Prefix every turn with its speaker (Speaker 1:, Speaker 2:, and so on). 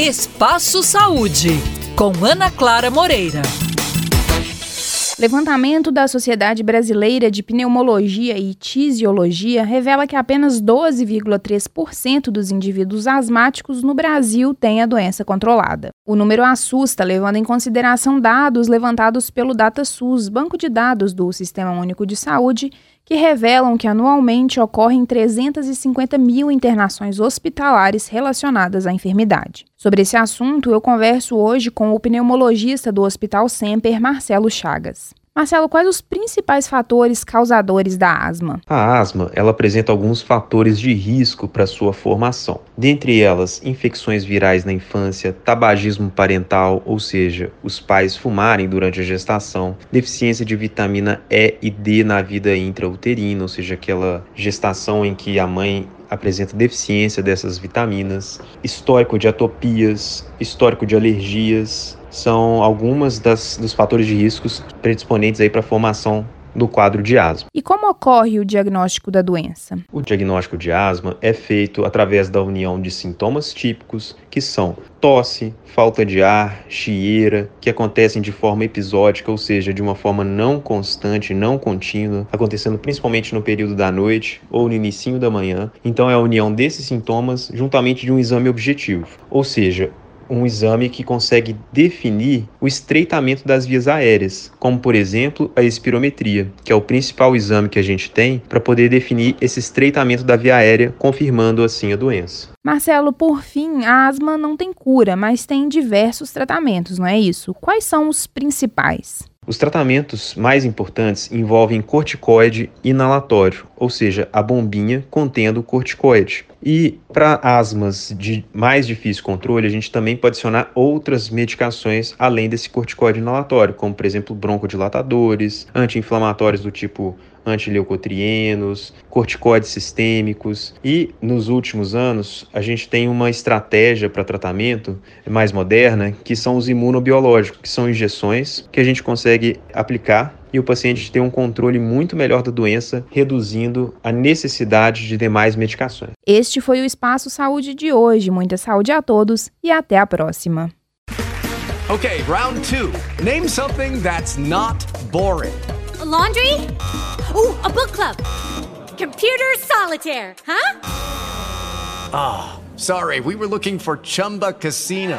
Speaker 1: Espaço Saúde, com Ana Clara Moreira.
Speaker 2: Levantamento da Sociedade Brasileira de Pneumologia e Tisiologia revela que apenas 12,3% dos indivíduos asmáticos no Brasil têm a doença controlada. O número assusta, levando em consideração dados levantados pelo DataSUS, banco de dados do Sistema Único de Saúde, que revelam que anualmente ocorrem 350 mil internações hospitalares relacionadas à enfermidade. Sobre esse assunto, eu converso hoje com o pneumologista do Hospital Semper, Marcelo Chagas. Marcelo, quais os principais fatores causadores da asma?
Speaker 3: A asma, ela apresenta alguns fatores de risco para sua formação. Dentre elas, infecções virais na infância, tabagismo parental, ou seja, os pais fumarem durante a gestação, deficiência de vitamina E e D na vida intrauterina, ou seja, aquela gestação em que a mãe apresenta deficiência dessas vitaminas, histórico de atopias, histórico de alergias, são algumas das, dos fatores de riscos predisponentes aí para a formação do quadro de asma.
Speaker 2: E como ocorre o diagnóstico da doença?
Speaker 3: O diagnóstico de asma é feito através da união de sintomas típicos, que são tosse, falta de ar, chieira, que acontecem de forma episódica, ou seja, de uma forma não constante, não contínua, acontecendo principalmente no período da noite ou no início da manhã. Então é a união desses sintomas juntamente de um exame objetivo, ou seja, um exame que consegue definir o estreitamento das vias aéreas, como por exemplo a espirometria, que é o principal exame que a gente tem para poder definir esse estreitamento da via aérea, confirmando assim a doença.
Speaker 2: Marcelo, por fim, a asma não tem cura, mas tem diversos tratamentos, não é isso? Quais são os principais?
Speaker 3: Os tratamentos mais importantes envolvem corticoide inalatório, ou seja, a bombinha contendo corticoide. E para asmas de mais difícil controle, a gente também pode adicionar outras medicações além desse corticoide inalatório, como por exemplo broncodilatadores, anti-inflamatórios do tipo antileucotrienos, corticoides sistêmicos. E nos últimos anos a gente tem uma estratégia para tratamento mais moderna que são os imunobiológicos, que são injeções que a gente consegue aplicar e o paciente tem um controle muito melhor da doença, reduzindo a necessidade de demais medicações.
Speaker 2: Este foi o Espaço Saúde de hoje. Muita saúde a todos e até a próxima.
Speaker 4: Okay, round two. Name something that's not boring.
Speaker 5: A laundry? Ooh, a book club. Computer solitaire, huh?
Speaker 4: Ah, oh, sorry, we were looking for Chumba Casino.